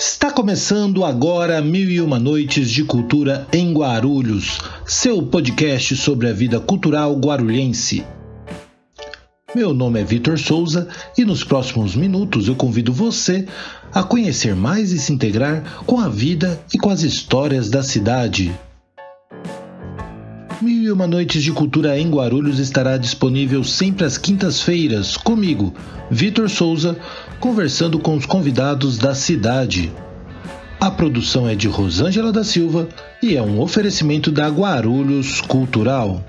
Está começando agora Mil e Uma Noites de Cultura em Guarulhos, seu podcast sobre a vida cultural guarulhense. Meu nome é Vitor Souza e nos próximos minutos eu convido você a conhecer mais e se integrar com a vida e com as histórias da cidade. Uma Noites de Cultura em Guarulhos estará disponível sempre às quintas-feiras, comigo, Vitor Souza, conversando com os convidados da cidade. A produção é de Rosângela da Silva e é um oferecimento da Guarulhos Cultural.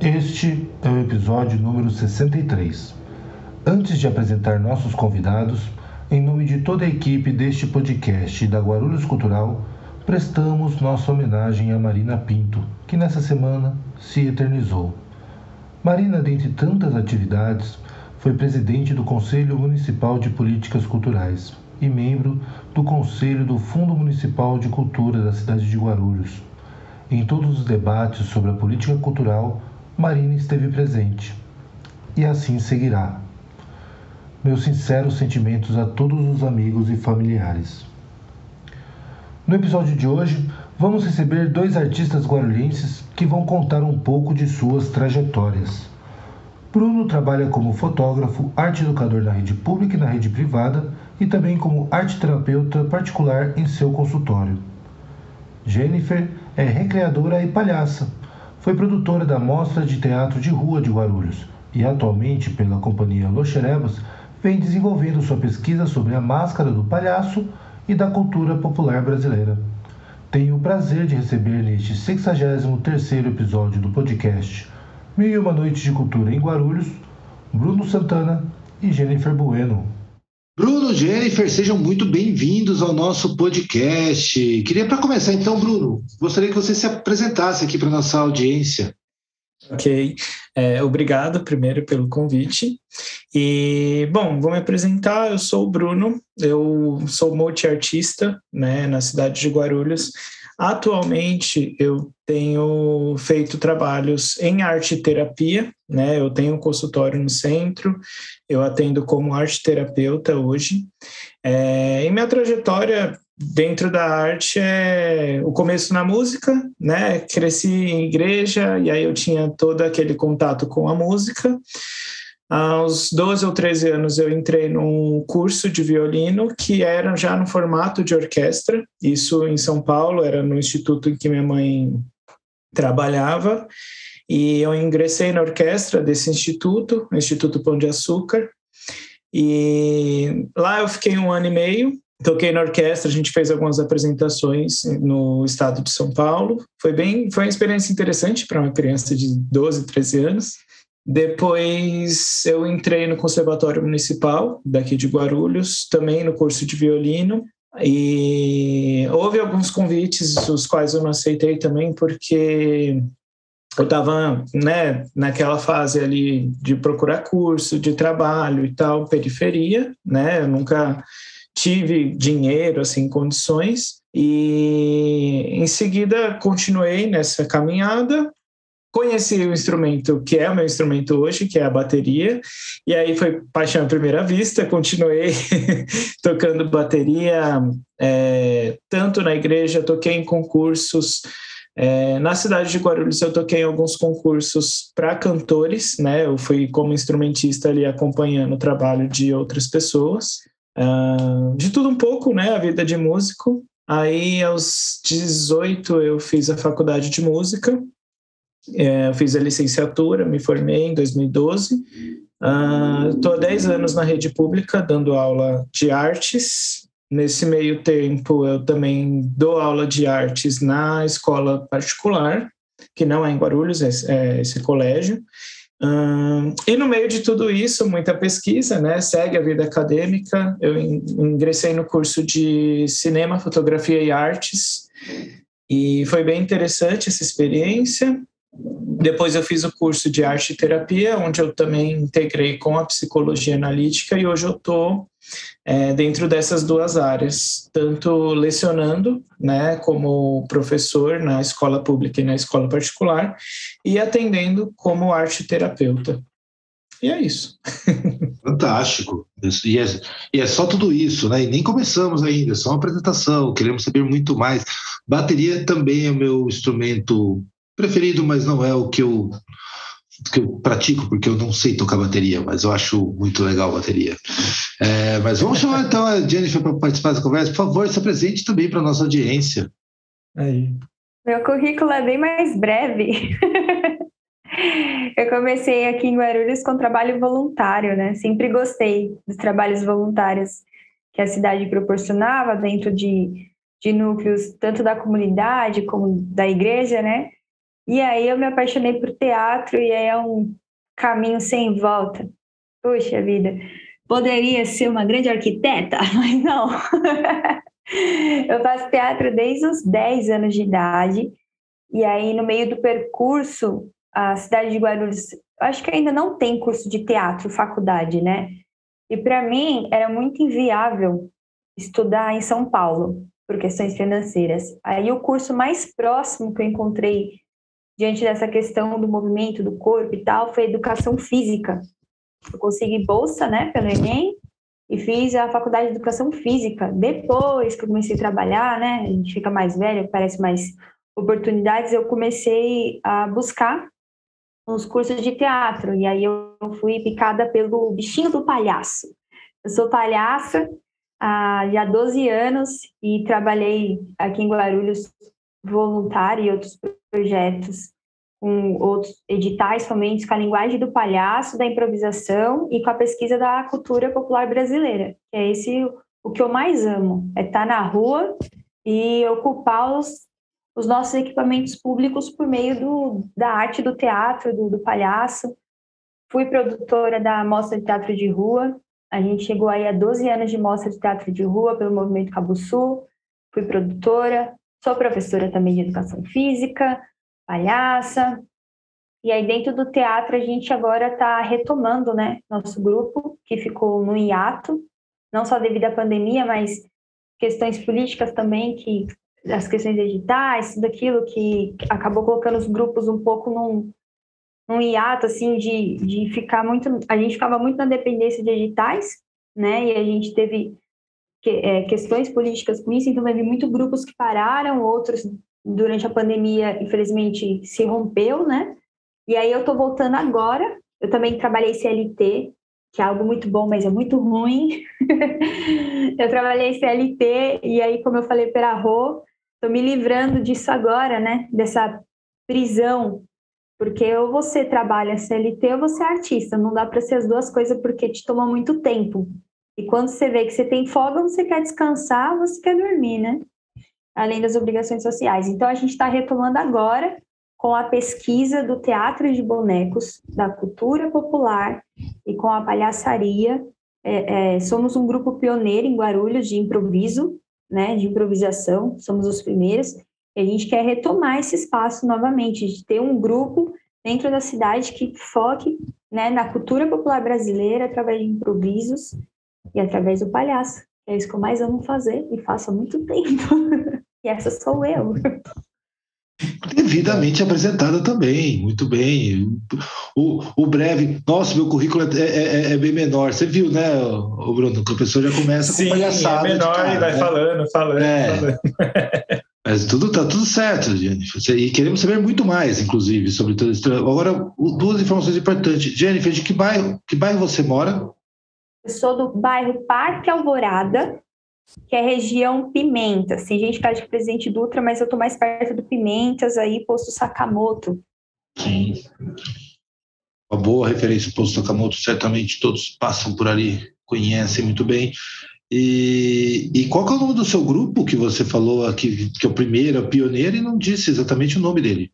Este é o episódio número 63. Antes de apresentar nossos convidados, em nome de toda a equipe deste podcast da Guarulhos Cultural, prestamos nossa homenagem a Marina Pinto, que nessa semana se eternizou. Marina, dentre tantas atividades, foi presidente do Conselho Municipal de Políticas Culturais e membro do Conselho do Fundo Municipal de Cultura da cidade de Guarulhos. Em todos os debates sobre a política cultural, Marina esteve presente. E assim seguirá. Meus sinceros sentimentos a todos os amigos e familiares. No episódio de hoje, vamos receber dois artistas guarulhenses que vão contar um pouco de suas trajetórias. Bruno trabalha como fotógrafo, arte educador na rede pública e na rede privada e também como arte terapeuta particular em seu consultório. Jennifer é recreadora e palhaça. Foi produtora da Mostra de Teatro de Rua de Guarulhos e atualmente, pela companhia Loxerebas, vem desenvolvendo sua pesquisa sobre a máscara do palhaço e da cultura popular brasileira. Tenho o prazer de receber neste 63º episódio do podcast Mil e Uma Noites de Cultura em Guarulhos, Bruno Santana e Jennifer Bueno. Bruno, Jennifer, sejam muito bem-vindos ao nosso podcast. Queria, para começar, então, Bruno, gostaria que você se apresentasse aqui para nossa audiência. Ok, é, obrigado primeiro pelo convite. E, bom, vou me apresentar. Eu sou o Bruno, eu sou multiartista né, na cidade de Guarulhos. Atualmente eu tenho feito trabalhos em arte terapia, né? Eu tenho um consultório no centro, eu atendo como arte terapeuta hoje. É, e minha trajetória dentro da arte é o começo na música, né? Cresci em igreja e aí eu tinha todo aquele contato com a música. Aos 12 ou 13 anos eu entrei num curso de violino que era já no formato de orquestra, isso em São Paulo, era no instituto em que minha mãe trabalhava, e eu ingressei na orquestra desse instituto, o Instituto Pão de Açúcar, e lá eu fiquei um ano e meio, toquei na orquestra, a gente fez algumas apresentações no estado de São Paulo. Foi bem, foi uma experiência interessante para uma criança de 12, 13 anos. Depois eu entrei no Conservatório Municipal daqui de Guarulhos, também no curso de violino. E houve alguns convites, os quais eu não aceitei também, porque eu estava né, naquela fase ali de procurar curso, de trabalho e tal, periferia, né? Eu nunca tive dinheiro, assim, condições. E em seguida continuei nessa caminhada conheci o instrumento que é o meu instrumento hoje, que é a bateria, e aí foi paixão à primeira vista, continuei tocando bateria, é, tanto na igreja, toquei em concursos, é, na cidade de Guarulhos eu toquei em alguns concursos para cantores, né, eu fui como instrumentista ali acompanhando o trabalho de outras pessoas, de tudo um pouco, né, a vida de músico, Aí, aos 18, eu fiz a faculdade de música, é, eu fiz a licenciatura, me formei em 2012. Estou uh, há 10 anos na rede pública, dando aula de artes. Nesse meio tempo, eu também dou aula de artes na escola particular, que não é em Guarulhos, é, é esse colégio. E no meio de tudo isso, muita pesquisa, né? Segue a vida acadêmica. Eu ingressei no curso de cinema, fotografia e artes, e foi bem interessante essa experiência. Depois eu fiz o curso de arte e terapia, onde eu também integrei com a psicologia analítica e hoje eu estou é, dentro dessas duas áreas, tanto lecionando, né, como professor na escola pública e na escola particular, e atendendo como arte terapeuta. E é isso. Fantástico. E é, e é só tudo isso, né? E nem começamos ainda, é só uma apresentação. Queremos saber muito mais. Bateria também é o meu instrumento preferido, mas não é o que eu que eu pratico, porque eu não sei tocar bateria, mas eu acho muito legal a bateria. É, mas vamos chamar então a Jennifer para participar da conversa. Por favor, se apresente também para a nossa audiência. Aí. Meu currículo é bem mais breve. eu comecei aqui em Guarulhos com trabalho voluntário, né? Sempre gostei dos trabalhos voluntários que a cidade proporcionava dentro de, de núcleos tanto da comunidade como da igreja, né? E aí eu me apaixonei por teatro e aí é um caminho sem volta. Puxa vida, poderia ser uma grande arquiteta, mas não. eu faço teatro desde os 10 anos de idade. E aí, no meio do percurso, a cidade de Guarulhos, acho que ainda não tem curso de teatro, faculdade, né? E para mim era muito inviável estudar em São Paulo, por questões financeiras. Aí o curso mais próximo que eu encontrei diante dessa questão do movimento do corpo e tal, foi educação física. Eu consegui bolsa, né, pelo Enem, e fiz a faculdade de educação física. Depois que eu comecei a trabalhar, né, a gente fica mais velho, parece mais oportunidades, eu comecei a buscar uns cursos de teatro. E aí eu fui picada pelo bichinho do palhaço. Eu sou palhaça há já 12 anos e trabalhei aqui em Guarulhos voluntária e outros projetos com outros editais somente com a linguagem do palhaço, da improvisação e com a pesquisa da cultura popular brasileira. Que é esse o que eu mais amo, é estar na rua e ocupar os, os nossos equipamentos públicos por meio do, da arte do teatro, do, do palhaço. Fui produtora da Mostra de Teatro de Rua, a gente chegou aí a 12 anos de Mostra de Teatro de Rua pelo Movimento Cabo Sul, fui produtora, Sou professora também de educação física, palhaça. E aí, dentro do teatro, a gente agora está retomando, né, nosso grupo, que ficou no hiato, não só devido à pandemia, mas questões políticas também, que as questões digitais, tudo aquilo que acabou colocando os grupos um pouco num, num hiato, assim, de, de ficar muito... A gente ficava muito na dependência de editais, né, e a gente teve que, é, questões políticas com isso, então teve muitos grupos que pararam, outros durante a pandemia, infelizmente, se rompeu, né? E aí eu tô voltando agora, eu também trabalhei CLT, que é algo muito bom, mas é muito ruim. eu trabalhei CLT e aí, como eu falei para a Rô, tô me livrando disso agora, né? Dessa prisão, porque ou você trabalha CLT ou você é artista, não dá para ser as duas coisas porque te toma muito tempo. E quando você vê que você tem folga, você quer descansar, você quer dormir, né? Além das obrigações sociais. Então, a gente está retomando agora com a pesquisa do teatro de bonecos, da cultura popular e com a palhaçaria. É, é, somos um grupo pioneiro em Guarulhos de improviso, né, de improvisação, somos os primeiros, e a gente quer retomar esse espaço novamente, de ter um grupo dentro da cidade que foque né, na cultura popular brasileira através de improvisos e através do palhaço. É isso que eu mais amo fazer e faço há muito tempo. e essa sou eu. Devidamente apresentada também, muito bem. O, o breve, nossa, meu currículo é, é, é, é bem menor. Você viu, né, o Bruno? Que a pessoa já começa Sim, com palhaçada. É menor cara, e vai né? falando, falando, é. falando. Mas tudo tá tudo certo, Jennifer. E queremos saber muito mais, inclusive, sobre tudo isso. Agora, duas informações importantes. Jennifer, de que bairro, que bairro você mora? Eu sou do bairro Parque Alvorada, que é região Pimentas. Tem gente que de Presidente Dutra, mas eu estou mais perto do Pimentas, aí posto Sakamoto. Sim. Uma boa referência, posto Sakamoto, certamente todos passam por ali, conhecem muito bem. E, e qual é o nome do seu grupo que você falou aqui, que é o primeiro, é o pioneiro, e não disse exatamente o nome dele?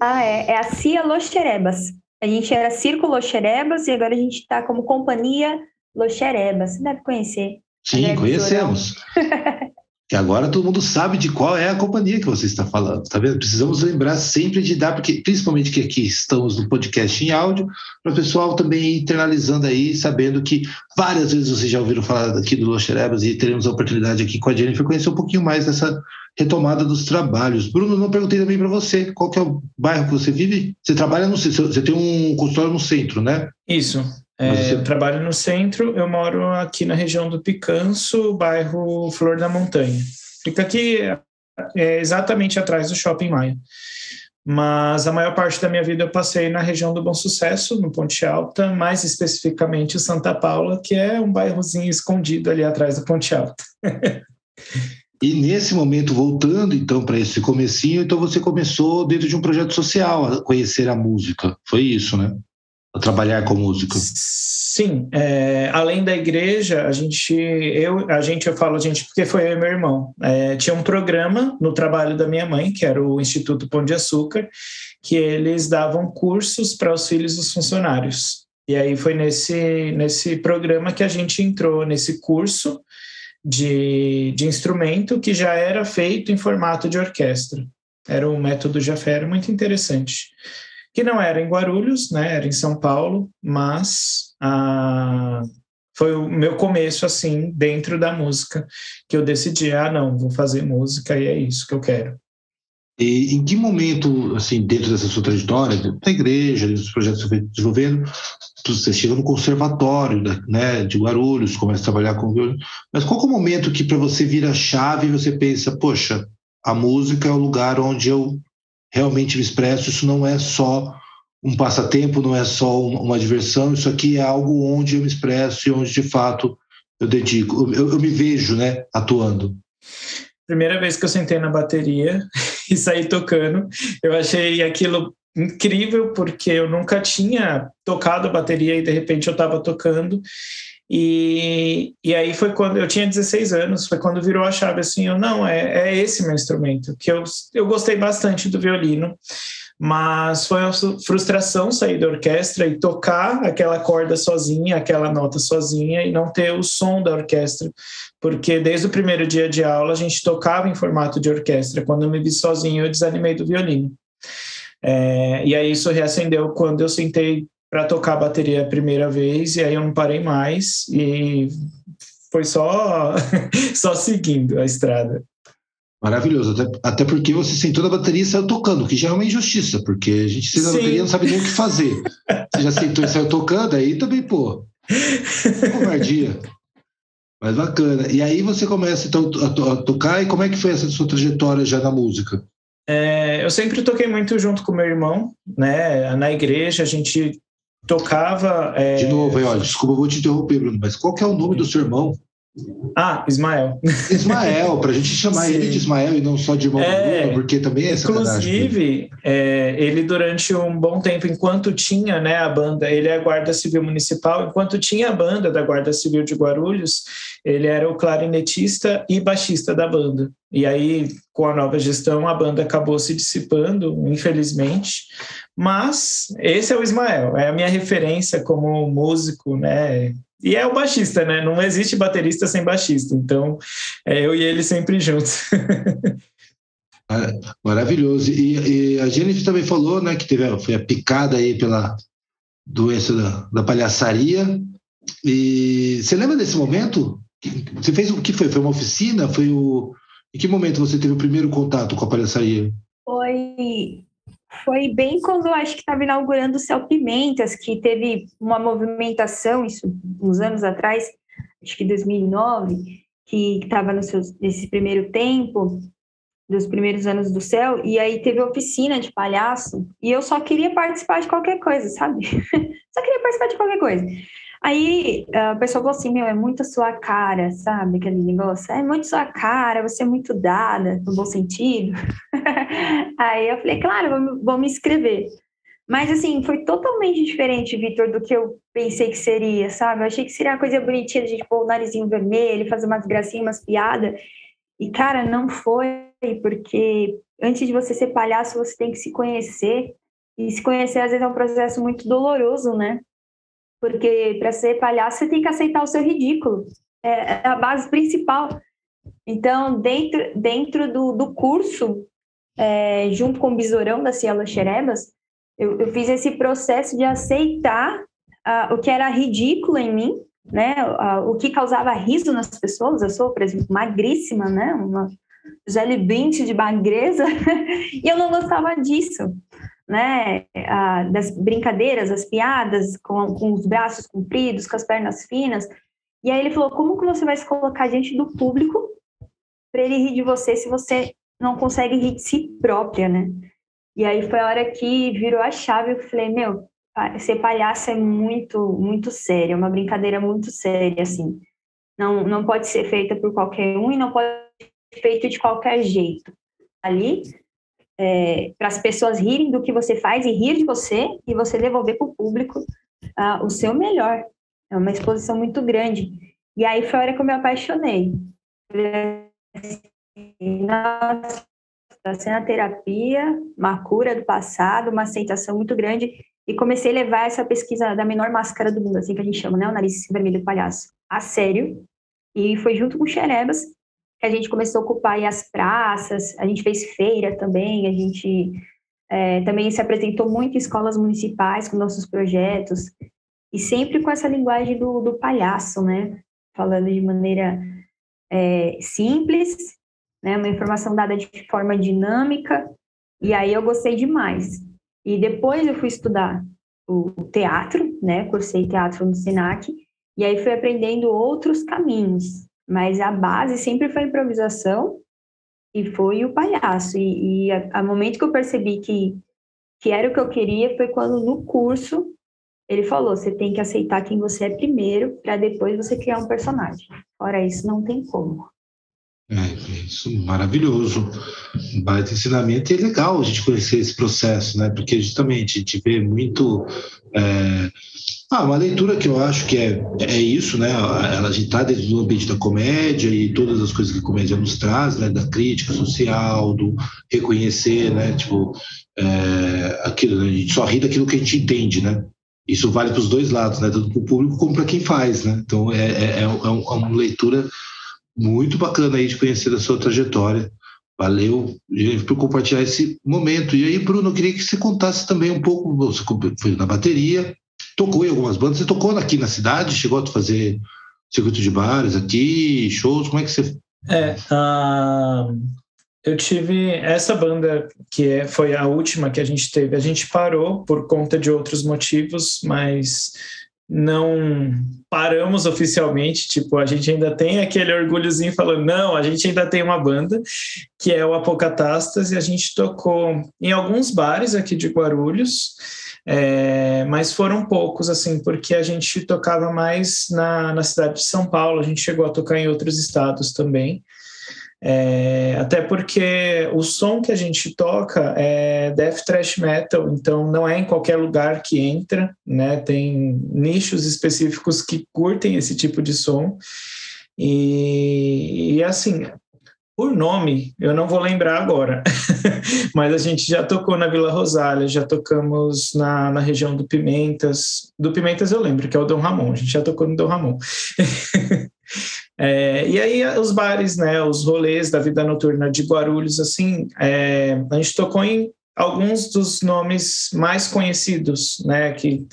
Ah, é, é a Cia Loxerebas. A gente era Círculo Loxerebas e agora a gente está como Companhia Loxereba, você deve conhecer. Sim, conhecemos. que agora todo mundo sabe de qual é a companhia que você está falando, tá vendo? Precisamos lembrar sempre de dar, porque principalmente que aqui estamos no podcast em áudio, para o pessoal também ir internalizando aí, sabendo que várias vezes vocês já ouviram falar aqui do Loxerebas e teremos a oportunidade aqui com a Jennifer conhecer um pouquinho mais dessa retomada dos trabalhos. Bruno, não perguntei também para você, qual que é o bairro que você vive? Você trabalha no você tem um consultório no centro, né? Isso. É, você... Eu trabalho no centro, eu moro aqui na região do Picanço, bairro Flor da Montanha. Fica aqui é, exatamente atrás do Shopping Maia. Mas a maior parte da minha vida eu passei na região do Bom Sucesso, no Ponte Alta, mais especificamente Santa Paula, que é um bairrozinho escondido ali atrás do Ponte Alta. E nesse momento, voltando então para esse comecinho, então você começou dentro de um projeto social a conhecer a música. Foi isso, né? A trabalhar com música. Sim, é, além da igreja, a gente, eu, a gente, eu falo a gente porque foi eu e meu irmão. É, tinha um programa no trabalho da minha mãe, que era o Instituto Pão de Açúcar, que eles davam cursos para os filhos dos funcionários. E aí foi nesse, nesse programa que a gente entrou nesse curso de, de instrumento que já era feito em formato de orquestra. Era um método Jafé, muito interessante. Que não era em Guarulhos, né? era em São Paulo, mas ah, foi o meu começo, assim, dentro da música, que eu decidi, ah, não, vou fazer música e é isso que eu quero. E em que momento, assim, dentro dessa sua trajetória, da igreja, dos projetos que você foi desenvolvendo, você chega no conservatório né, de Guarulhos, começa a trabalhar com violino, mas qual é o momento que para você vira a chave e você pensa, poxa, a música é o lugar onde eu realmente me expresso, isso não é só um passatempo, não é só uma diversão, isso aqui é algo onde eu me expresso e onde de fato eu dedico, eu, eu me vejo né, atuando. Primeira vez que eu sentei na bateria e saí tocando, eu achei aquilo incrível porque eu nunca tinha tocado bateria e de repente eu estava tocando e, e aí foi quando eu tinha 16 anos, foi quando virou a chave assim, eu não, é, é esse meu instrumento, que eu, eu gostei bastante do violino, mas foi uma frustração sair da orquestra e tocar aquela corda sozinha, aquela nota sozinha e não ter o som da orquestra, porque desde o primeiro dia de aula a gente tocava em formato de orquestra, quando eu me vi sozinho eu desanimei do violino. É, e aí isso reacendeu quando eu sentei para tocar a bateria a primeira vez, e aí eu não parei mais, e foi só, só seguindo a estrada. Maravilhoso, até, até porque você sentou na bateria e saiu tocando, que já é uma injustiça, porque a gente senta na bateria e não sabe nem o que fazer. Você já sentou e saiu tocando, aí também, pô, covardia. Mas bacana. E aí você começa então a, to a, tocar, e como é que foi essa sua trajetória já na música? É, eu sempre toquei muito junto com meu irmão, né? Na igreja a gente tocava. É... De novo, olha, desculpa, eu vou te interromper, Bruno, mas qual que é o nome do seu irmão? Ah, Ismael. Ismael, para a gente chamar Sim. ele de Ismael e não só de irmão é, Bruno, porque também é Inclusive, é, ele durante um bom tempo, enquanto tinha né, a banda, ele é a Guarda Civil Municipal, enquanto tinha a banda da Guarda Civil de Guarulhos, ele era o clarinetista e baixista da banda. E aí, com a nova gestão, a banda acabou se dissipando, infelizmente. Mas esse é o Ismael, é a minha referência como músico, né? E é o baixista, né? Não existe baterista sem baixista. Então, é eu e ele sempre juntos. Maravilhoso. E, e, a Jennifer também falou, né, que teve, foi a picada aí pela doença da, da palhaçaria. E você lembra desse momento? Você fez o que foi? Foi uma oficina? Foi o em que momento você teve o primeiro contato com a palhaçaria? Foi foi bem quando acho que estava inaugurando o Céu Pimentas, que teve uma movimentação, isso uns anos atrás, acho que 2009, que estava nesse primeiro tempo, dos primeiros anos do céu, e aí teve oficina de palhaço, e eu só queria participar de qualquer coisa, sabe? só queria participar de qualquer coisa. Aí a pessoa falou assim: Meu, é muito sua cara, sabe? Aquele negócio, é muito sua cara, você é muito dada, no bom sentido. Aí eu falei: Claro, vou, vou me inscrever. Mas assim, foi totalmente diferente, Vitor, do que eu pensei que seria, sabe? Eu achei que seria uma coisa bonitinha, a gente pôr o narizinho vermelho, fazer umas gracinhas, umas piadas. E, cara, não foi, porque antes de você ser palhaço, você tem que se conhecer. E se conhecer, às vezes, é um processo muito doloroso, né? Porque para ser palhaço você tem que aceitar o seu ridículo. É, é a base principal. Então, dentro, dentro do, do curso, é, junto com o Besourão da Cielo Xerebas, eu, eu, fiz esse processo de aceitar uh, o que era ridículo em mim, né? Uh, o que causava riso nas pessoas. Eu sou, por exemplo, magríssima, né? Uma Jelly de magreza, e eu não gostava disso. Né, a, das brincadeiras, as piadas, com, com os braços compridos, com as pernas finas. E aí ele falou: como que você vai se colocar diante do público para ele rir de você se você não consegue rir de si própria, né? E aí foi a hora que virou a chave. Eu falei: meu, ser palhaço é muito, muito sério, é uma brincadeira muito séria, assim. Não, não pode ser feita por qualquer um e não pode ser feito de qualquer jeito. Ali, é, para as pessoas rirem do que você faz e rir de você e você devolver para o público uh, o seu melhor. É uma exposição muito grande. E aí foi a hora que eu me apaixonei. Nossa, sendo a terapia, uma cura do passado, uma aceitação muito grande. E comecei a levar essa pesquisa da menor máscara do mundo, assim que a gente chama, né? O nariz vermelho do palhaço, a sério. E foi junto com o Xerebas que a gente começou a ocupar as praças, a gente fez feira também, a gente é, também se apresentou muito em escolas municipais com nossos projetos, e sempre com essa linguagem do, do palhaço, né? Falando de maneira é, simples, né? Uma informação dada de forma dinâmica, e aí eu gostei demais. E depois eu fui estudar o teatro, né? Cursei teatro no SENAC, e aí fui aprendendo outros caminhos, mas a base sempre foi a improvisação e foi o palhaço. E, e a, a, momento que eu percebi que, que era o que eu queria foi quando no curso ele falou: você tem que aceitar quem você é primeiro para depois você criar um personagem. Fora isso, não tem como. É, isso maravilhoso. Um baita ensinamento e é legal a gente conhecer esse processo, né? Porque justamente a gente vê muito. É ah, uma leitura que eu acho que é, é isso, né? Ela está dentro do ambiente da comédia e todas as coisas que a comédia nos traz, né? Da crítica social, do reconhecer, né? Tipo, é, aquilo, né? a gente só ri daquilo que a gente entende, né? Isso vale para os dois lados, né? Tanto para o público como para quem faz, né? Então é, é, é, é, uma leitura muito bacana aí de conhecer a sua trajetória. Valeu por compartilhar esse momento. E aí, Bruno, eu queria que você contasse também um pouco. Você foi na bateria, tocou em algumas bandas. Você tocou aqui na cidade? Chegou a fazer circuito de bares aqui, shows? Como é que você. É, uh, eu tive essa banda que é, foi a última que a gente teve. A gente parou por conta de outros motivos, mas não paramos oficialmente, tipo, a gente ainda tem aquele orgulhozinho falando, não, a gente ainda tem uma banda, que é o Apocatastas, e a gente tocou em alguns bares aqui de Guarulhos, é, mas foram poucos, assim, porque a gente tocava mais na, na cidade de São Paulo, a gente chegou a tocar em outros estados também. É, até porque o som que a gente toca é death thrash metal, então não é em qualquer lugar que entra, né? Tem nichos específicos que curtem esse tipo de som. E, e assim, por nome, eu não vou lembrar agora, mas a gente já tocou na Vila Rosália, já tocamos na, na região do Pimentas. Do Pimentas eu lembro, que é o Dom Ramon, a gente já tocou no Dom Ramon. é, e aí os bares, né, os rolês da vida noturna de Guarulhos, assim, é, a gente tocou em alguns dos nomes mais conhecidos, né, que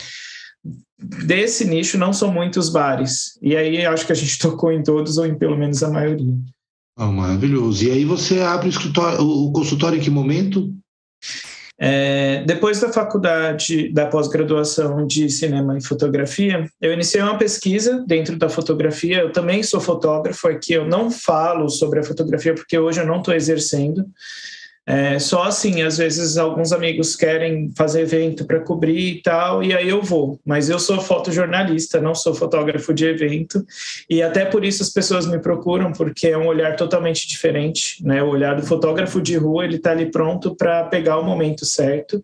desse nicho não são muitos bares. E aí acho que a gente tocou em todos ou em pelo menos a maioria. Oh, maravilhoso. E aí você abre o, o consultório em que momento? É, depois da faculdade da pós-graduação de cinema e fotografia, eu iniciei uma pesquisa dentro da fotografia. Eu também sou fotógrafo, aqui eu não falo sobre a fotografia porque hoje eu não estou exercendo. É, só assim, às vezes alguns amigos querem fazer evento para cobrir e tal, e aí eu vou. Mas eu sou fotojornalista, não sou fotógrafo de evento, e até por isso as pessoas me procuram, porque é um olhar totalmente diferente, né? O olhar do fotógrafo de rua, ele está ali pronto para pegar o momento certo.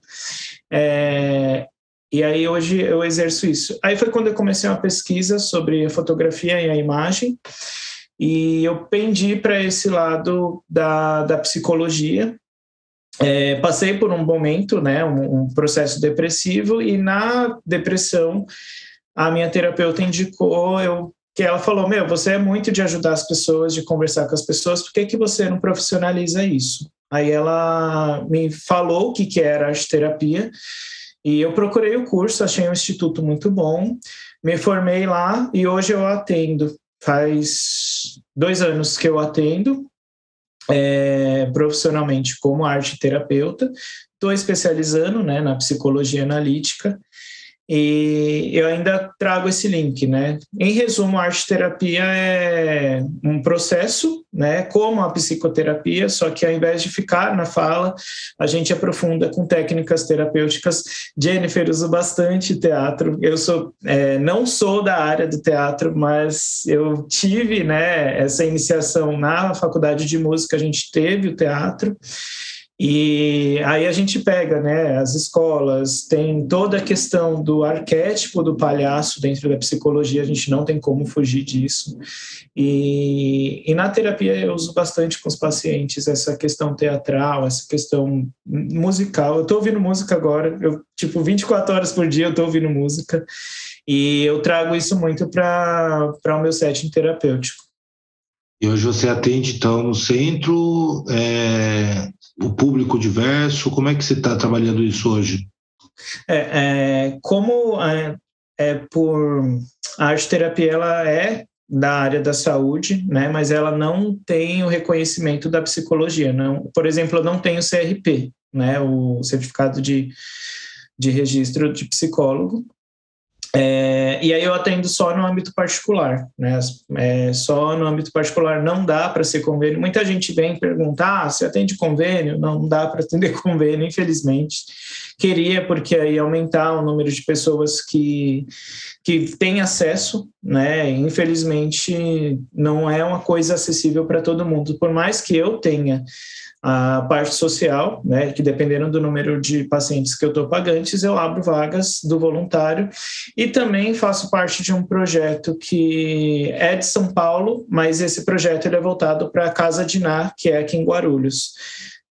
É, e aí hoje eu exerço isso. Aí foi quando eu comecei uma pesquisa sobre a fotografia e a imagem, e eu pendi para esse lado da, da psicologia, é, passei por um momento, né, um, um, processo depressivo, e na depressão a minha terapeuta indicou eu que ela falou, meu, você é muito de ajudar as pessoas, de conversar com as pessoas, por que, que você não profissionaliza isso? Aí ela me falou o que, que era arte terapia, e eu procurei o curso, achei um instituto muito bom, me formei lá e hoje eu atendo. Faz dois anos que eu atendo, é, profissionalmente como arte terapeuta, estou especializando né, na psicologia analítica e eu ainda trago esse link, né? Em resumo, a arte terapia é um processo, né? Como a psicoterapia, só que ao invés de ficar na fala, a gente aprofunda com técnicas terapêuticas. Jennifer usa bastante teatro. Eu sou, é, não sou da área do teatro, mas eu tive, né? Essa iniciação na faculdade de música. A gente teve o teatro. E aí a gente pega, né, as escolas, tem toda a questão do arquétipo do palhaço dentro da psicologia, a gente não tem como fugir disso. E, e na terapia eu uso bastante com os pacientes essa questão teatral, essa questão musical. Eu estou ouvindo música agora, eu, tipo, 24 horas por dia eu estou ouvindo música, e eu trago isso muito para o meu setting terapêutico. E hoje você atende, então, no centro, é, o público diverso? Como é que você está trabalhando isso hoje? É, é como é, é, por a arte terapia ela é da área da saúde, né, mas ela não tem o reconhecimento da psicologia. Não, por exemplo, eu não tenho CRP, né, o certificado de, de registro de psicólogo, é, e aí eu atendo só no âmbito particular, né? É, só no âmbito particular não dá para ser convênio. Muita gente vem perguntar: ah, se atende convênio? Não, dá para atender convênio, infelizmente. Queria, porque aí aumentar o número de pessoas que, que têm acesso, né? Infelizmente, não é uma coisa acessível para todo mundo. Por mais que eu tenha a parte social, né, que dependendo do número de pacientes que eu estou pagantes, eu abro vagas do voluntário e também faço parte de um projeto que é de São Paulo, mas esse projeto ele é voltado para a Casa de Ná, que é aqui em Guarulhos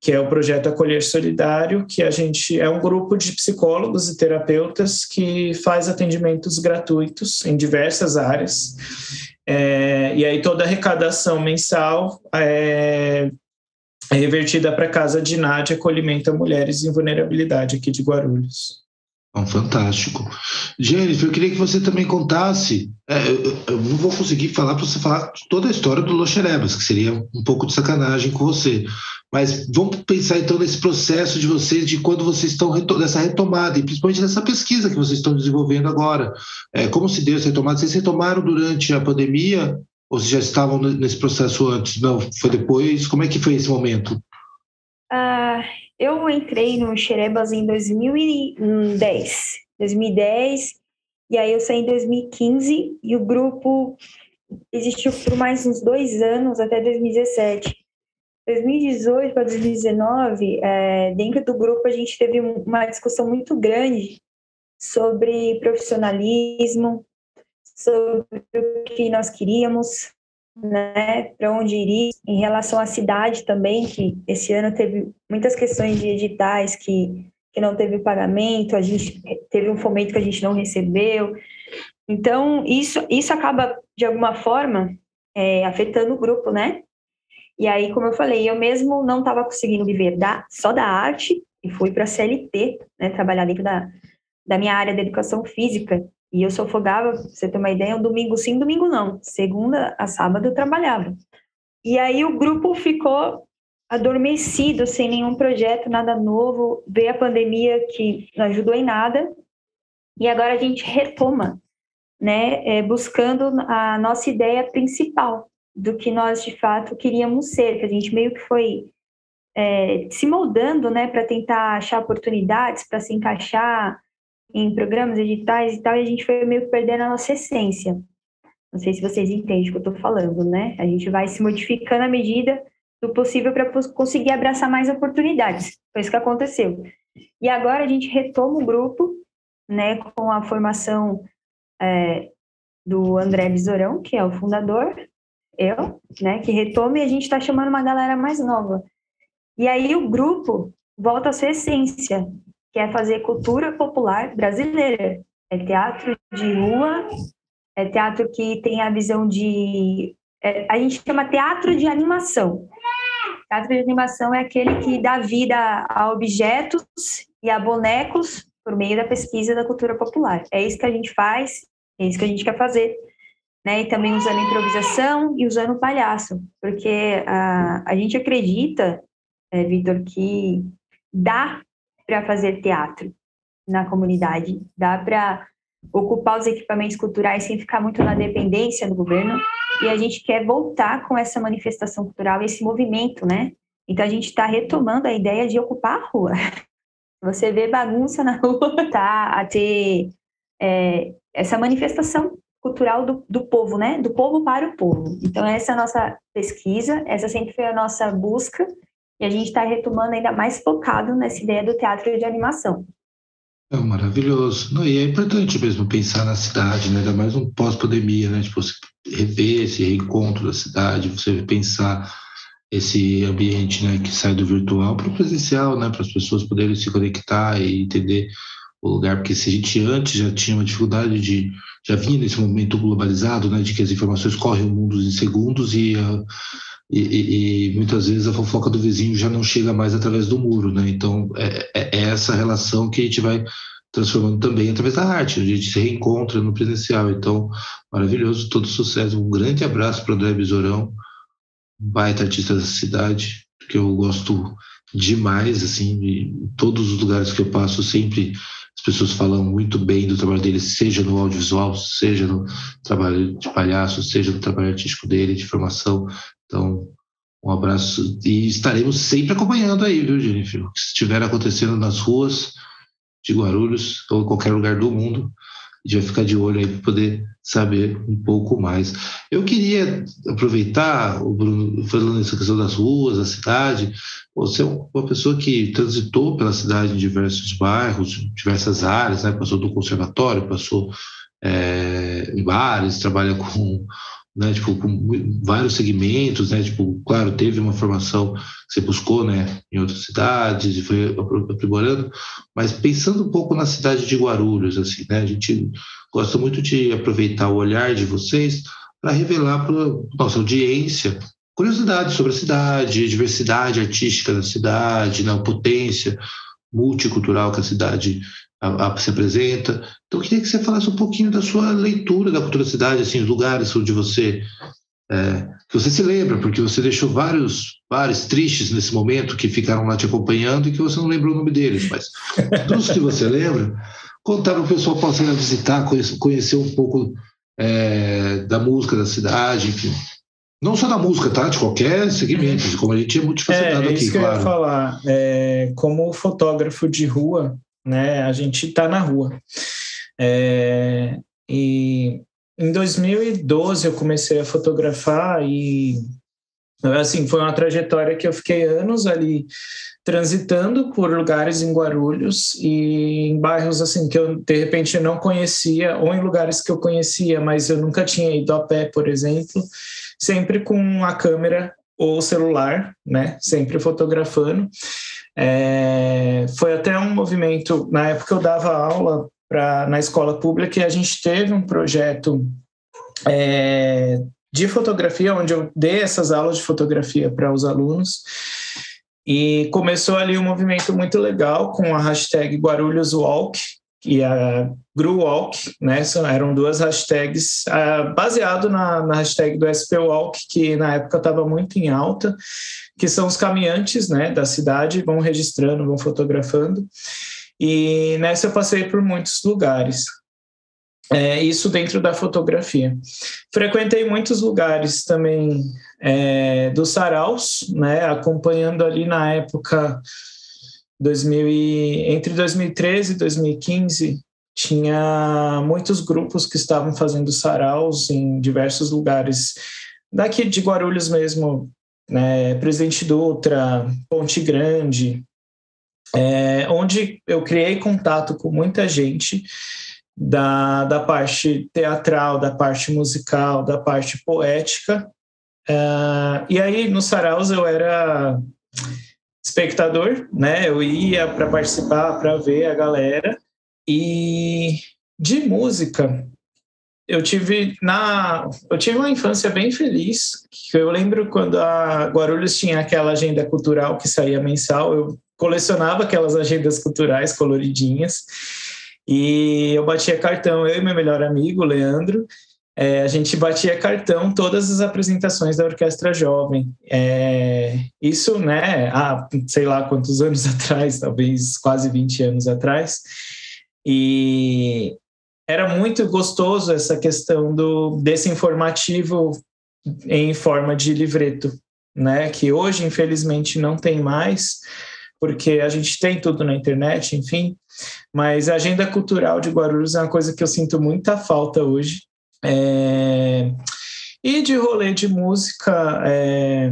que é o projeto Acolher Solidário, que a gente é um grupo de psicólogos e terapeutas que faz atendimentos gratuitos em diversas áreas. É, e aí toda a arrecadação mensal é, é revertida para a Casa de Nádia, acolhimento a mulheres em vulnerabilidade aqui de Guarulhos. fantástico. Jennifer, eu queria que você também contasse. É, eu, eu, não vou conseguir falar para você falar toda a história do Loxerebas, que seria um pouco de sacanagem com você. Mas vamos pensar então nesse processo de vocês, de quando vocês estão nessa retomada, e principalmente nessa pesquisa que vocês estão desenvolvendo agora. É, como se deu essa retomada? Vocês retomaram durante a pandemia ou vocês já estavam nesse processo antes? Não, foi depois? Como é que foi esse momento? Uh, eu entrei no Xerebas em 2010. 2010, e aí eu saí em 2015, e o grupo existiu por mais uns dois anos, até 2017. 2018 para 2019, é, dentro do grupo a gente teve uma discussão muito grande sobre profissionalismo, sobre o que nós queríamos, né, para onde iria, em relação à cidade também, que esse ano teve muitas questões de editais que, que não teve pagamento, a gente teve um fomento que a gente não recebeu. Então, isso, isso acaba, de alguma forma, é, afetando o grupo, né? E aí, como eu falei, eu mesmo não estava conseguindo viver da, só da arte e fui para a CLT, né, trabalhar dentro da, da minha área de educação física. E eu sofogava, pra você ter uma ideia, um domingo sim, domingo não. Segunda a sábado eu trabalhava. E aí o grupo ficou adormecido, sem nenhum projeto, nada novo. Veio a pandemia que não ajudou em nada. E agora a gente retoma, né, é, buscando a nossa ideia principal do que nós de fato queríamos ser, que a gente meio que foi é, se moldando, né, para tentar achar oportunidades, para se encaixar em programas editais e tal, e a gente foi meio que perdendo a nossa essência. Não sei se vocês entendem o que eu estou falando, né? A gente vai se modificando à medida do possível para conseguir abraçar mais oportunidades. Foi isso que aconteceu. E agora a gente retoma o grupo, né, com a formação é, do André Besourão, que é o fundador, eu, né, que retoma e a gente está chamando uma galera mais nova. E aí o grupo volta à sua essência, que é fazer cultura popular brasileira. É teatro de rua, é teatro que tem a visão de. É, a gente chama teatro de animação. Teatro de animação é aquele que dá vida a objetos e a bonecos por meio da pesquisa da cultura popular. É isso que a gente faz, é isso que a gente quer fazer. né? E também usando improvisação e usando palhaço, porque a, a gente acredita, é, Vitor, que dá para fazer teatro na comunidade, dá para ocupar os equipamentos culturais sem ficar muito na dependência do governo, e a gente quer voltar com essa manifestação cultural, esse movimento, né? Então a gente está retomando a ideia de ocupar a rua. Você vê bagunça na rua, tá? A ter é, essa manifestação cultural do, do povo, né? Do povo para o povo. Então essa é a nossa pesquisa, essa sempre foi a nossa busca, e a gente está retomando ainda mais focado nessa ideia do teatro de animação. É maravilhoso. Não, e é importante mesmo pensar na cidade, né? ainda mais um pós-pandemia, né? Tipo, você rever esse reencontro da cidade, você pensar esse ambiente né, que sai do virtual para o presencial, né? Para as pessoas poderem se conectar e entender o lugar, porque se a gente antes já tinha uma dificuldade de já vinha nesse momento globalizado, né, de que as informações correm o mundo em segundos e, e, e, muitas vezes a fofoca do vizinho já não chega mais através do muro, né? Então é, é, é essa relação que a gente vai transformando também através da arte, a gente se reencontra no presencial. Então, maravilhoso, todo sucesso. Um grande abraço para o André Besourão, baita artista da cidade, que eu gosto demais, assim, em todos os lugares que eu passo, sempre as pessoas falam muito bem do trabalho dele, seja no audiovisual, seja no trabalho de palhaço, seja no trabalho artístico dele, de formação. Então, um abraço e estaremos sempre acompanhando aí, viu, Jennifer? O que estiver acontecendo nas ruas de Guarulhos ou em qualquer lugar do mundo, a gente vai ficar de olho aí para poder saber um pouco mais. Eu queria aproveitar, o Bruno, falando essa questão das ruas, da cidade, você é uma pessoa que transitou pela cidade em diversos bairros, diversas áreas, né? passou do conservatório, passou é, em bares, trabalha com né, tipo, com vários segmentos, né, tipo, claro, teve uma formação que você buscou, né, em outras cidades e foi aprimorando, mas pensando um pouco na cidade de Guarulhos, assim, né, a gente gosta muito de aproveitar o olhar de vocês para revelar para nossa audiência curiosidades sobre a cidade, a diversidade artística da cidade, né, potência multicultural que a cidade a, a, se apresenta. Então, eu queria que você falasse um pouquinho da sua leitura da cultura da cidade, assim, os lugares onde você é, que você se lembra, porque você deixou vários vários tristes nesse momento que ficaram lá te acompanhando e que você não lembrou o nome deles, mas dos que você lembra, contar para o pessoal possa ir visitar, conhecer, conhecer um pouco é, da música da cidade, enfim. Não só da música, tá? De qualquer segmento, como a gente é multifacetado é, aqui, isso que claro. eu ia falar. É, como fotógrafo de rua, né? A gente está na rua. É, e em 2012 eu comecei a fotografar e assim foi uma trajetória que eu fiquei anos ali transitando por lugares em Guarulhos e em bairros assim que eu de repente não conhecia ou em lugares que eu conhecia, mas eu nunca tinha ido a pé, por exemplo, sempre com a câmera ou celular, né? Sempre fotografando. É, foi até um movimento, na época eu dava aula pra, na escola pública e a gente teve um projeto é, de fotografia, onde eu dei essas aulas de fotografia para os alunos. E começou ali um movimento muito legal com a hashtag Guarulhos Walk, e a Gru Walk, né? Eram duas hashtags uh, baseado na, na hashtag do SP Walk, que na época estava muito em alta, que são os caminhantes, né, da cidade, vão registrando, vão fotografando. E nessa eu passei por muitos lugares. É, isso dentro da fotografia. Frequentei muitos lugares também é, dos saraus, né, acompanhando ali na época 2000 e, entre 2013 e 2015 tinha muitos grupos que estavam fazendo saraus em diversos lugares daqui de Guarulhos mesmo, né, Presidente Dutra, Ponte Grande, é, onde eu criei contato com muita gente da, da parte teatral, da parte musical, da parte poética. Uh, e aí, no Saraus, eu era espectador, né? Eu ia para participar, para ver a galera. E de música, eu tive na eu tive uma infância bem feliz. Eu lembro quando a Guarulhos tinha aquela agenda cultural que saía mensal, eu colecionava aquelas agendas culturais coloridinhas. E eu batia cartão, eu e meu melhor amigo, Leandro, é, a gente batia cartão todas as apresentações da Orquestra Jovem. É, isso, né, há sei lá quantos anos atrás, talvez quase 20 anos atrás. E era muito gostoso essa questão do, desse informativo em forma de livreto, né, que hoje, infelizmente, não tem mais, porque a gente tem tudo na internet, enfim, mas a agenda cultural de Guarulhos é uma coisa que eu sinto muita falta hoje, é, e de rolê de música, é,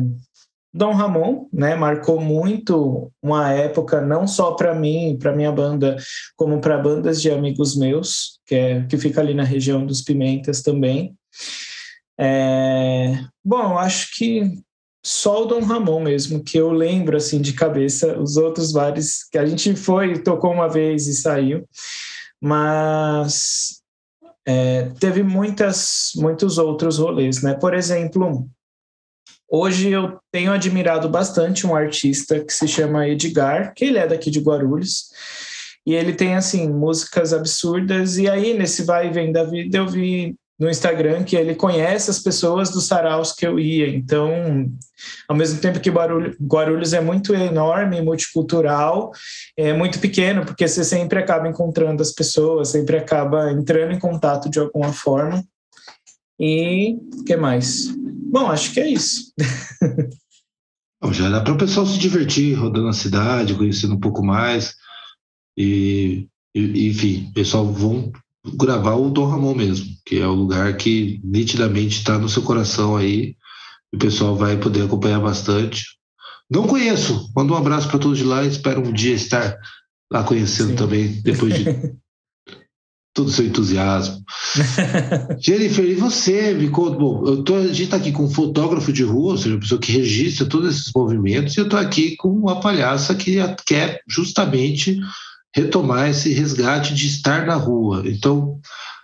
Dom Ramon, né, marcou muito uma época não só para mim, para minha banda, como para bandas de amigos meus, que é que fica ali na região dos Pimentas também. É, bom, acho que só o Dom Ramon mesmo, que eu lembro assim de cabeça, os outros vários que a gente foi, tocou uma vez e saiu, mas é, teve muitas, muitos outros rolês, né? Por exemplo, hoje eu tenho admirado bastante um artista que se chama Edgar, que ele é daqui de Guarulhos, e ele tem, assim, músicas absurdas, e aí, nesse vai e vem da vida, eu vi no Instagram que ele conhece as pessoas dos saraus que eu ia. Então, ao mesmo tempo que Guarulhos é muito enorme, multicultural, é muito pequeno, porque você sempre acaba encontrando as pessoas, sempre acaba entrando em contato de alguma forma. E o que mais? Bom, acho que é isso. Já dá para o pessoal se divertir rodando a cidade, conhecendo um pouco mais. E, e enfim, pessoal vão gravar o Dom Ramon mesmo, que é o lugar que nitidamente está no seu coração aí. O pessoal vai poder acompanhar bastante. Não conheço, manda um abraço para todos de lá. Espero um dia estar lá conhecendo Sim. também, depois de todo o seu entusiasmo. Jennifer, e você? Me conta, bom, eu tô, a gente está aqui com um fotógrafo de rua, ou seja, uma pessoa que registra todos esses movimentos, e eu estou aqui com uma palhaça que quer justamente retomar esse resgate de estar na rua. Então,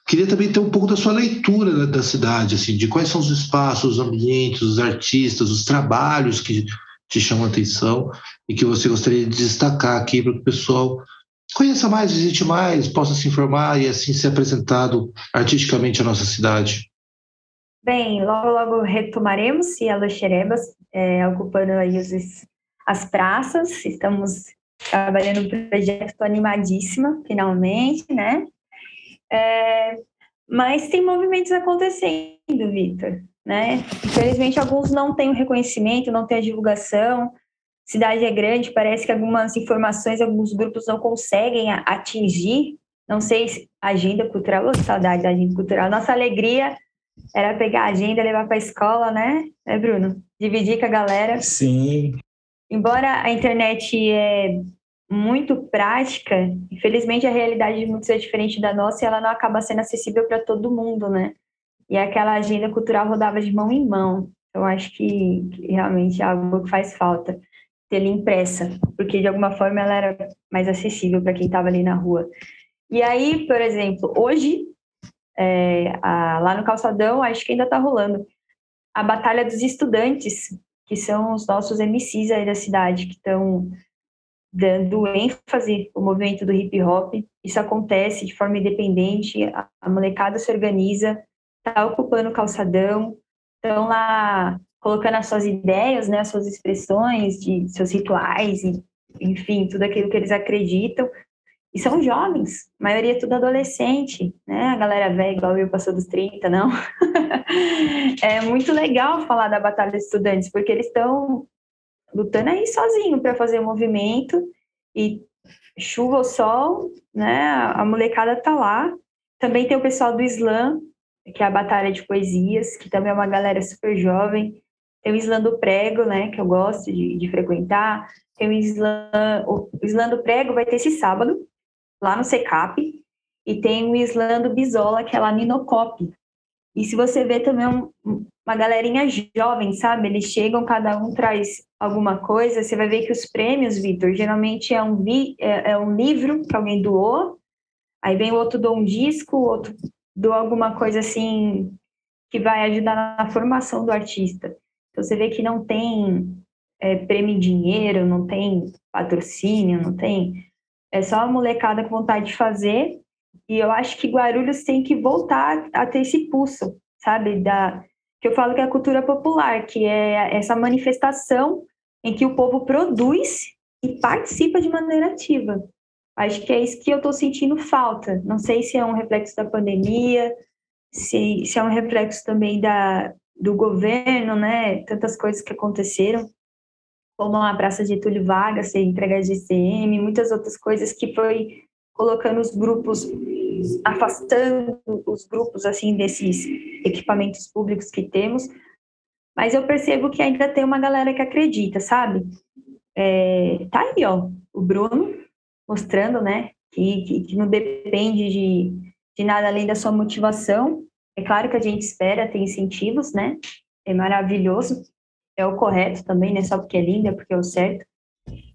queria também ter um pouco da sua leitura né, da cidade, assim, de quais são os espaços, os ambientes, os artistas, os trabalhos que te chamam a atenção e que você gostaria de destacar aqui para que o pessoal conheça mais, visite mais, possa se informar e assim ser apresentado artisticamente a nossa cidade. Bem, logo logo retomaremos Cielo Xerebas, é, ocupando aí os, as praças. Estamos trabalhando no projeto, estou animadíssima, finalmente, né? É, mas tem movimentos acontecendo, Vitor, né? Infelizmente, alguns não têm o reconhecimento, não têm a divulgação. Cidade é grande, parece que algumas informações, alguns grupos não conseguem atingir. Não sei se agenda cultural, saudade da agenda cultural. Nossa alegria era pegar a agenda, levar para a escola, né? né, Bruno? Dividir com a galera. Sim embora a internet é muito prática, infelizmente a realidade de muitos é diferente da nossa e ela não acaba sendo acessível para todo mundo, né? E aquela agenda cultural rodava de mão em mão. Eu acho que, que realmente é algo que faz falta ter impressa, porque de alguma forma ela era mais acessível para quem estava ali na rua. E aí, por exemplo, hoje, é, a, lá no Calçadão, acho que ainda está rolando a Batalha dos Estudantes, que são os nossos MCs aí da cidade, que estão dando ênfase ao movimento do hip hop. Isso acontece de forma independente, a, molecada se organiza, está ocupando o calçadão, estão lá colocando as suas ideias, né, as suas expressões, de seus rituais, e, enfim, tudo aquilo que eles acreditam, e são jovens, a maioria é tudo adolescente, né? A galera velha, igual eu, passou dos 30, não. é muito legal falar da Batalha dos Estudantes, porque eles estão lutando aí sozinho para fazer o movimento e chuva ou sol, né? A molecada tá lá. Também tem o pessoal do Islã, que é a Batalha de Poesias, que também é uma galera super jovem. Tem o Islã do Prego, né? Que eu gosto de, de frequentar. Tem o Islã, o Islã do Prego vai ter esse sábado, lá no SECAP, e tem o Islando Bisola, que é lá no Inocop. E se você vê também um, uma galerinha jovem, sabe? Eles chegam, cada um traz alguma coisa. Você vai ver que os prêmios, Vitor, geralmente é um, é, é, um livro que alguém doou, aí vem o outro doa um disco, o outro doa alguma coisa assim que vai ajudar na formação do artista. Então você vê que não tem é, prêmio dinheiro, não tem patrocínio, não tem é só a molecada com vontade de fazer. E eu acho que Guarulhos tem que voltar a ter esse pulso, sabe? Da, que eu falo que é a cultura popular, que é essa manifestação em que o povo produz e participa de maneira ativa. Acho que é isso que eu estou sentindo falta. Não sei se é um reflexo da pandemia, se, se é um reflexo também da, do governo, né? Tantas coisas que aconteceram, como a Praça de Túlio Vargas ser entregue de ICM, muitas outras coisas que foi colocando os grupos, afastando os grupos assim desses equipamentos públicos que temos. Mas eu percebo que ainda tem uma galera que acredita, sabe? É, tá aí, ó, o Bruno mostrando, né, que, que, que não depende de, de nada além da sua motivação. É claro que a gente espera ter incentivos, né? É maravilhoso, é o correto também, né? Só porque é linda, é porque é o certo.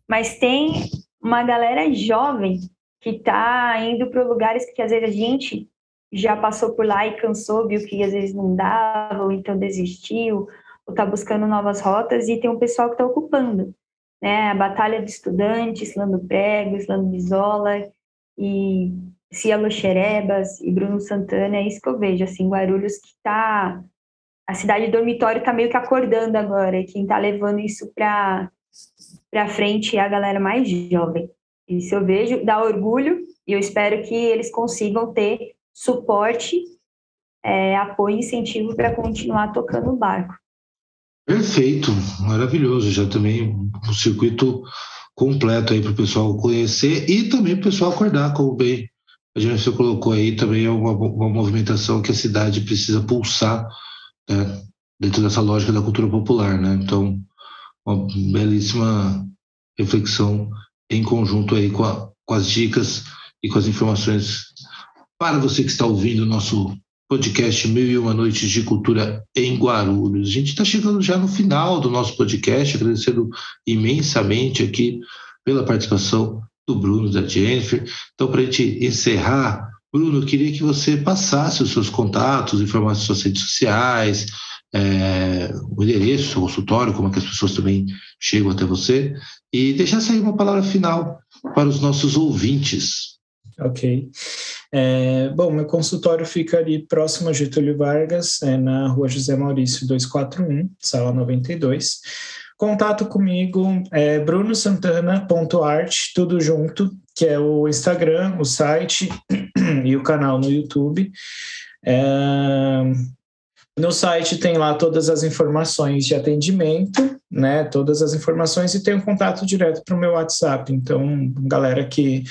Mas tem uma galera jovem que está indo para lugares que às vezes a gente já passou por lá e cansou, viu que às vezes não dava, ou então desistiu, ou está buscando novas rotas, e tem um pessoal que está ocupando. Né? A Batalha do Estudante, Islando Prego, Islando Bisola, e Cielo Xerebas e Bruno Santana, é isso que eu vejo, assim, Guarulhos que está... A cidade dormitório está meio que acordando agora, e quem está levando isso para frente é a galera mais jovem. Isso eu vejo, dá orgulho e eu espero que eles consigam ter suporte, é, apoio e incentivo para continuar tocando o barco. Perfeito, maravilhoso. Já também um circuito completo aí para o pessoal conhecer e também para o pessoal acordar, como bem a gente colocou aí, também é uma, uma movimentação que a cidade precisa pulsar né, dentro dessa lógica da cultura popular. Né? Então, uma belíssima reflexão em conjunto aí com, a, com as dicas e com as informações para você que está ouvindo o nosso podcast Mil e Uma Noites de Cultura em Guarulhos. A gente está chegando já no final do nosso podcast, agradecendo imensamente aqui pela participação do Bruno, da Jennifer. Então, para a gente encerrar, Bruno, eu queria que você passasse os seus contatos, informações suas redes sociais, é, o endereço, o consultório, como é que as pessoas também chegam até você, e deixar sair uma palavra final para os nossos ouvintes. Ok. É, bom, meu consultório fica ali próximo a Getúlio Vargas, é, na rua José Maurício 241, sala 92. Contato comigo é brunosantana.art, tudo junto, que é o Instagram, o site e o canal no YouTube. É, no site tem lá todas as informações de atendimento, né? Todas as informações e tem um contato direto para o meu WhatsApp. Então, galera que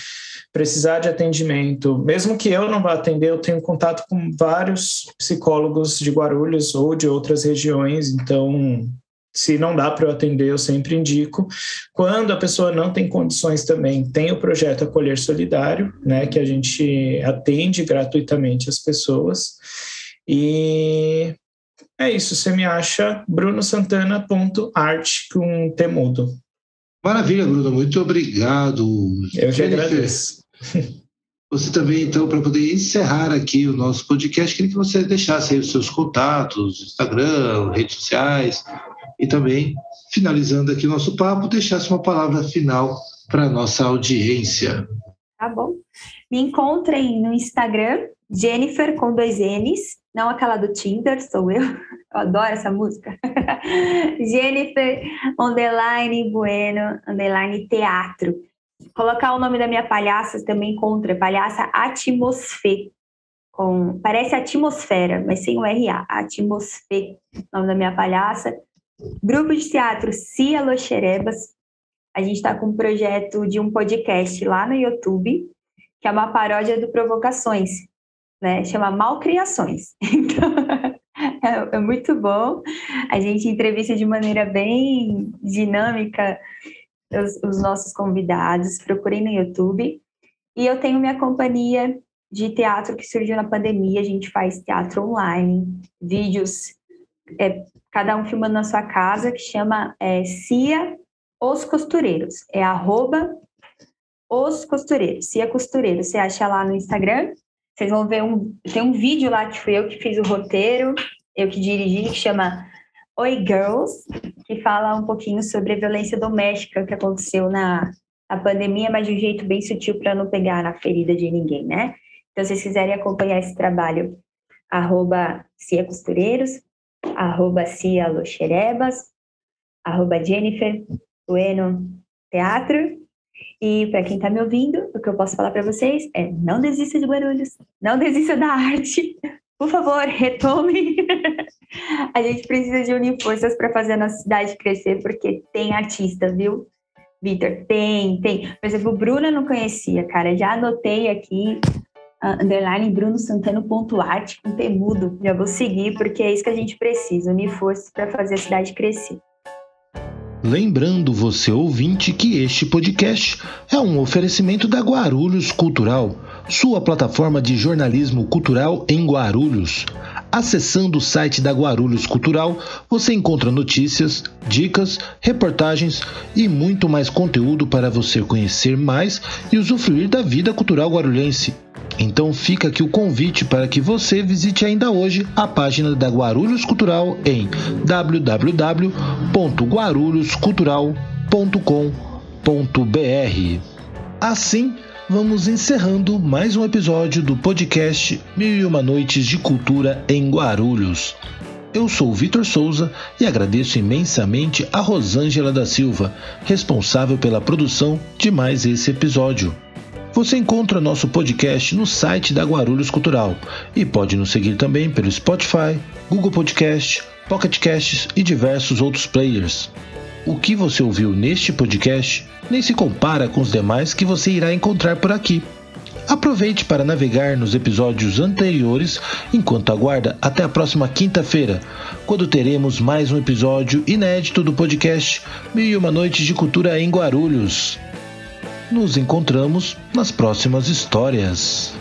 precisar de atendimento, mesmo que eu não vá atender, eu tenho contato com vários psicólogos de Guarulhos ou de outras regiões. Então, se não dá para eu atender, eu sempre indico. Quando a pessoa não tem condições também, tem o projeto Acolher Solidário, né, que a gente atende gratuitamente as pessoas. E é isso, você me acha brunosantana.art com temudo. Maravilha, Bruno, muito obrigado. Eu que agradeço. Você também, então, para poder encerrar aqui o nosso podcast, queria que você deixasse aí os seus contatos, Instagram, redes sociais, e também, finalizando aqui o nosso papo, deixasse uma palavra final para a nossa audiência. Tá bom. Me encontrem no Instagram, Jennifer com dois N's, não aquela do Tinder, sou eu. Eu adoro essa música. Jennifer underline Bueno underline Teatro. Colocar o nome da minha palhaça também encontra, palhaça Atmosfê. Com, parece atmosfera, mas sem o RA, Atmosfê, nome da minha palhaça. Grupo de teatro Cia Loxerebas. A gente está com um projeto de um podcast lá no YouTube, que é uma paródia do Provocações, né? Chama Malcriações. Então, é, é muito bom. A gente entrevista de maneira bem dinâmica os, os nossos convidados. Procurem no YouTube. E eu tenho minha companhia de teatro que surgiu na pandemia. A gente faz teatro online, vídeos, é, cada um filmando na sua casa, que chama é, Cia Os Costureiros. É arroba Os Costureiros, Cia Costureiros. Você acha lá no Instagram vocês vão ver um. Tem um vídeo lá que fui eu que fiz o roteiro, eu que dirigi, que chama Oi Girls, que fala um pouquinho sobre a violência doméstica que aconteceu na, na pandemia, mas de um jeito bem sutil para não pegar na ferida de ninguém, né? Então, se vocês quiserem acompanhar esse trabalho arroba Cia Costureiros, arroba Cia Loxerebas, arroba Jennifer Bueno Teatro. E para quem está me ouvindo, o que eu posso falar para vocês é não desista de Guarulhos, não desista da arte. Por favor, retome. a gente precisa de unir forças para fazer a nossa cidade crescer, porque tem artista, viu? Vitor, tem, tem. Por exemplo, eu não conhecia, cara. Já anotei aqui, underline Bruno Santana ponto arte com temudo. Já vou seguir, porque é isso que a gente precisa, unir forças para fazer a cidade crescer. Lembrando você ouvinte que este podcast é um oferecimento da Guarulhos Cultural, sua plataforma de jornalismo cultural em Guarulhos. Acessando o site da Guarulhos Cultural, você encontra notícias, dicas, reportagens e muito mais conteúdo para você conhecer mais e usufruir da vida cultural guarulhense. Então fica aqui o convite para que você visite ainda hoje a página da Guarulhos Cultural em www.guarulhoscultural.com.br. Assim, vamos encerrando mais um episódio do podcast Mil e Uma Noites de Cultura em Guarulhos. Eu sou Vitor Souza e agradeço imensamente a Rosângela da Silva, responsável pela produção de mais esse episódio. Você encontra nosso podcast no site da Guarulhos Cultural e pode nos seguir também pelo Spotify, Google Podcast, Pocket Casts e diversos outros players. O que você ouviu neste podcast nem se compara com os demais que você irá encontrar por aqui. Aproveite para navegar nos episódios anteriores enquanto aguarda até a próxima quinta-feira, quando teremos mais um episódio inédito do podcast Mil e Uma Noites de Cultura em Guarulhos. Nos encontramos nas próximas histórias.